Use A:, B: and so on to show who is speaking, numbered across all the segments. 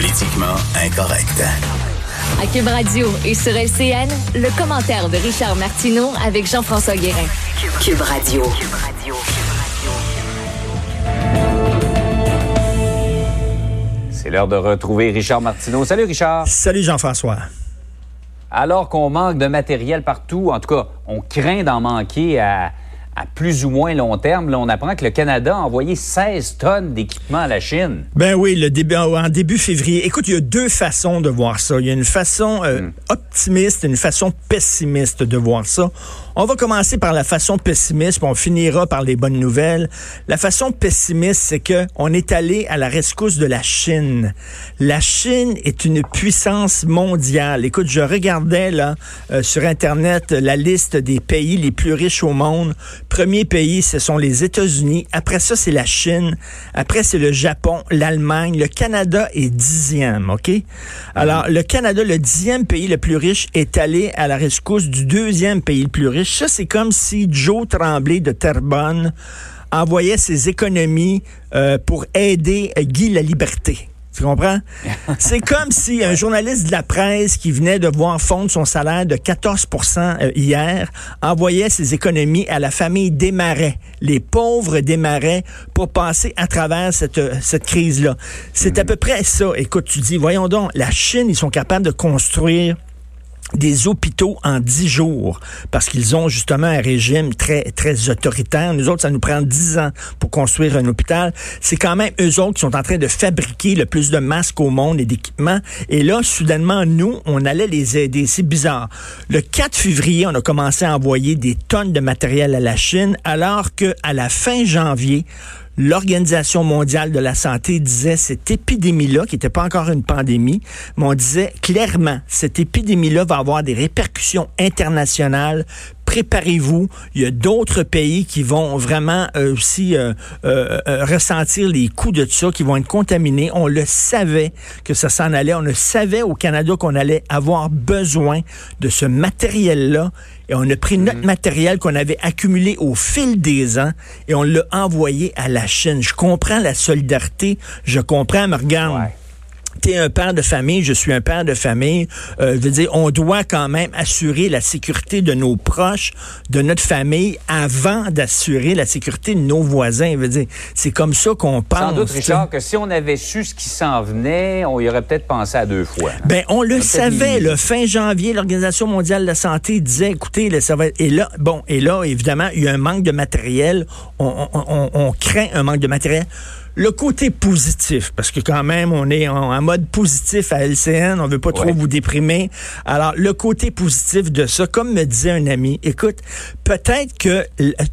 A: Politiquement incorrect.
B: À Cube Radio et sur LCN, le commentaire de Richard Martineau avec Jean-François Guérin.
A: Cube Radio.
C: C'est l'heure de retrouver Richard Martineau. Salut Richard.
D: Salut Jean-François.
C: Alors qu'on manque de matériel partout, en tout cas, on craint d'en manquer à, à plus ou moins long terme. Là, on apprend que le Canada a envoyé 16 tonnes d'équipements à la Chine.
D: Ben oui, le début, en début février. Écoute, il y a deux façons de voir ça. Il y a une façon euh,
C: Hmm.
D: optimiste et une façon pessimiste de voir ça. On va commencer par la façon pessimiste, puis on finira par les bonnes nouvelles. La façon pessimiste, c'est que on est allé à la rescousse de la Chine. La Chine est une puissance mondiale. Écoute, je regardais là euh, sur internet la liste des pays les plus riches au monde. Premier pays, ce sont les États-Unis. Après ça, c'est la Chine. Après, c'est le Japon, l'Allemagne. Le Canada est dixième, OK? Alors, le Canada, le dixième pays le plus riche, est allé à la rescousse du deuxième pays le plus riche. Ça, c'est comme si Joe Tremblay de Terrebonne envoyait ses économies euh, pour aider Guy la Liberté. Tu comprends? C'est comme si un journaliste de la presse qui venait de voir fondre son salaire de 14% euh, hier envoyait ses économies à la famille Desmarais, les pauvres Desmarais, pour passer à travers cette, cette crise-là. C'est à peu près ça. Écoute, tu dis, voyons donc, la Chine, ils sont capables de construire des hôpitaux en dix jours parce qu'ils ont justement un régime très très autoritaire. Nous autres, ça nous prend dix ans pour construire un hôpital. C'est quand même eux autres qui sont en train de fabriquer le plus de masques au monde et d'équipements. Et là, soudainement, nous, on allait les aider. C'est bizarre. Le 4 février, on a commencé à envoyer des tonnes de matériel à la Chine, alors que à la fin janvier, l'Organisation mondiale de la santé disait cette épidémie-là, qui n'était pas encore une pandémie, mais on disait clairement, cette épidémie-là va avoir des répercussions internationales. Préparez-vous. Il y a d'autres pays qui vont vraiment euh, aussi euh, euh, ressentir les coups de ça, qui vont être contaminés. On le savait que ça s'en allait. On le savait au Canada qu'on allait avoir besoin de ce matériel-là. Et on a pris notre matériel qu'on avait accumulé au fil des ans et on l'a envoyé à la Chine. Je comprends la solidarité. Je comprends, mais regarde.
C: Ouais.
D: T'es un père de famille, je suis un père de famille. Euh, je veux dire, on doit quand même assurer la sécurité de nos proches, de notre famille, avant d'assurer la sécurité de nos voisins. Je veux dire, c'est comme ça qu'on pense.
C: Sans doute. Richard, que si on avait su ce qui s'en venait, on y aurait peut-être pensé à deux fois. hein.
D: Ben, on le savait, le fin janvier, l'Organisation mondiale de la santé disait, écoutez, ça va être- et là, bon, et là, évidemment, il y a un manque de matériel. On, on- on- on craint un manque de matériel. Le côté positif, parce que quand même, on est en, en mode positif à LCN, on veut pas trop vous déprimer. Alors, le côté positif de ça, comme me disait un ami, écoute, peut-être que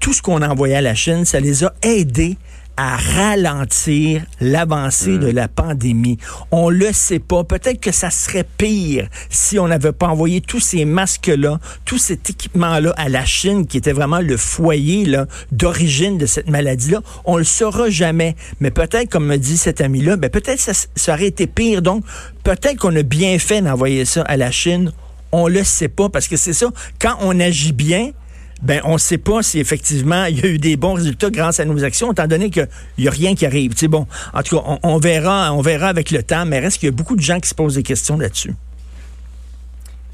D: tout ce qu'on a envoyé à la Chine, ça les a aidés à ralentir l'avancée de la pandémie. On le sait pas. Peut-être que ça serait pire si on n'avait pas envoyé tous ces masques-là, tout cet équipement-là à la Chine, qui était vraiment le foyer d'origine de cette maladie-là. On le saura jamais. Mais peut-être, comme me dit cet ami-là, ben peut-être ça, ça aurait été pire. Donc, peut-être qu'on a bien fait d'envoyer ça à la Chine. On le sait pas parce que c'est ça. Quand on agit bien, ben on ne sait pas si effectivement il y a eu des bons résultats grâce à nos actions, étant donné qu'il n'y a rien qui arrive. Bon, en tout cas, on, verra, on verra avec le temps, mais reste qu'il y a beaucoup de gens qui se posent des questions là-dessus.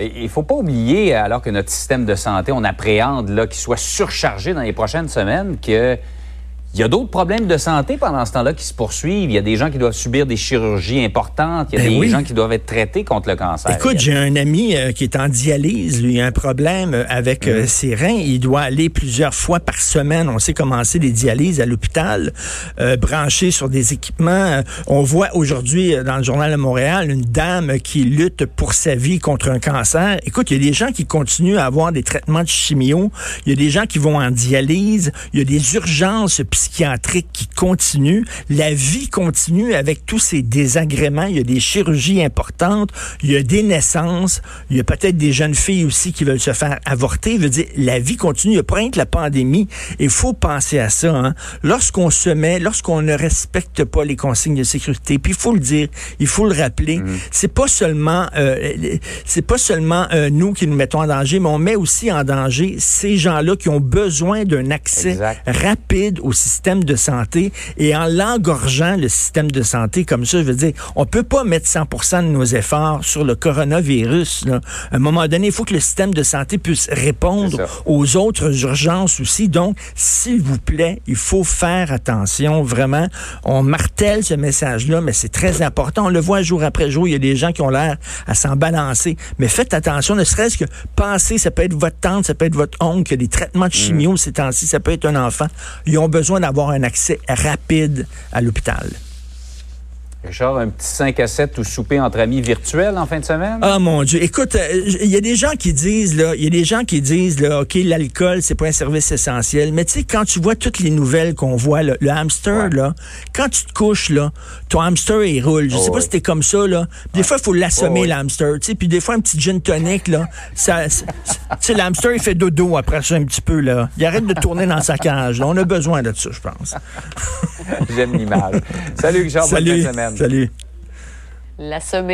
C: Il faut pas oublier, alors que notre système de santé, on appréhende qu'il soit surchargé dans les prochaines semaines, que il y a d'autres problèmes de santé pendant ce temps-là qui se poursuivent. Il y a des gens qui doivent subir des chirurgies importantes. Il y a
D: Ben
C: des
D: oui.
C: gens qui doivent être traités contre le cancer.
D: Écoute, j'ai un ami euh, qui est en dialyse, lui, il a un problème euh, avec
C: Mhm.
D: euh, ses reins. Il doit aller plusieurs fois par semaine. On sait commencer des dialyses à l'hôpital, euh, branché sur des équipements. On voit aujourd'hui dans le journal de Montréal une dame qui lutte pour sa vie contre un cancer. Écoute, il y a des gens qui continuent à avoir des traitements de chimio. Il y a des gens qui vont en dialyse. Il y a des urgences psychiatrique qui continue. La vie continue avec tous ces désagréments. Il y a des chirurgies importantes, il y a des naissances, il y a peut-être des jeunes filles aussi qui veulent se faire avorter. Je veux dire, la vie continue. Il n'y a pas rien que la pandémie. Il faut penser à ça. Hein. Lorsqu'on se met, lorsqu'on ne respecte pas les consignes de sécurité, puis il faut le dire, il faut le rappeler,
C: Mm.
D: c'est pas seulement, euh, c'est pas seulement euh, nous qui nous mettons en danger, mais on met aussi en danger ces gens-là qui ont besoin d'un accès
C: Exact.
D: rapide au système de santé et en l'engorgeant le système de santé comme ça, je veux dire, on peut pas mettre 100% de nos efforts sur le coronavirus. Là. À un moment donné, il faut que le système de santé puisse répondre aux autres urgences aussi. Donc, s'il vous plaît, il faut faire attention, vraiment. On martèle ce message-là, mais c'est très important. On le voit jour après jour. Il y a des gens qui ont l'air à s'en balancer. Mais faites attention, ne serait-ce que penser, ça peut être votre tante, ça peut être votre oncle, qui a des traitements de chimio ces temps-ci, ça peut être un enfant. Ils ont besoin d'avoir un accès rapide à l'hôpital.
C: Richard, un petit 5 à 7 ou souper entre amis virtuel en fin de semaine?
D: Ah mon Dieu, écoute, euh, il y a des gens qui disent là, il y a des gens qui disent là, ok, l'alcool c'est pas un service essentiel, mais tu sais quand tu vois toutes les nouvelles qu'on voit, là, le hamster
C: Ouais.
D: là, quand tu te couches là, ton hamster il roule. Je
C: Oh,
D: sais pas
C: oui.
D: si t'es comme ça là. Des fois il faut l'assommer
C: Oh, oui.
D: le hamster, tu sais, puis des fois un petit gin tonic là, ça, tu sais le hamster il fait dodo après ça un petit peu là. Il arrête de tourner dans sa cage. là. On a besoin de ça, je pense.
C: J'aime l'image. Salut Richard, bonne fin de
D: Salut,
C: semaine.
D: salut.
E: L'assommer.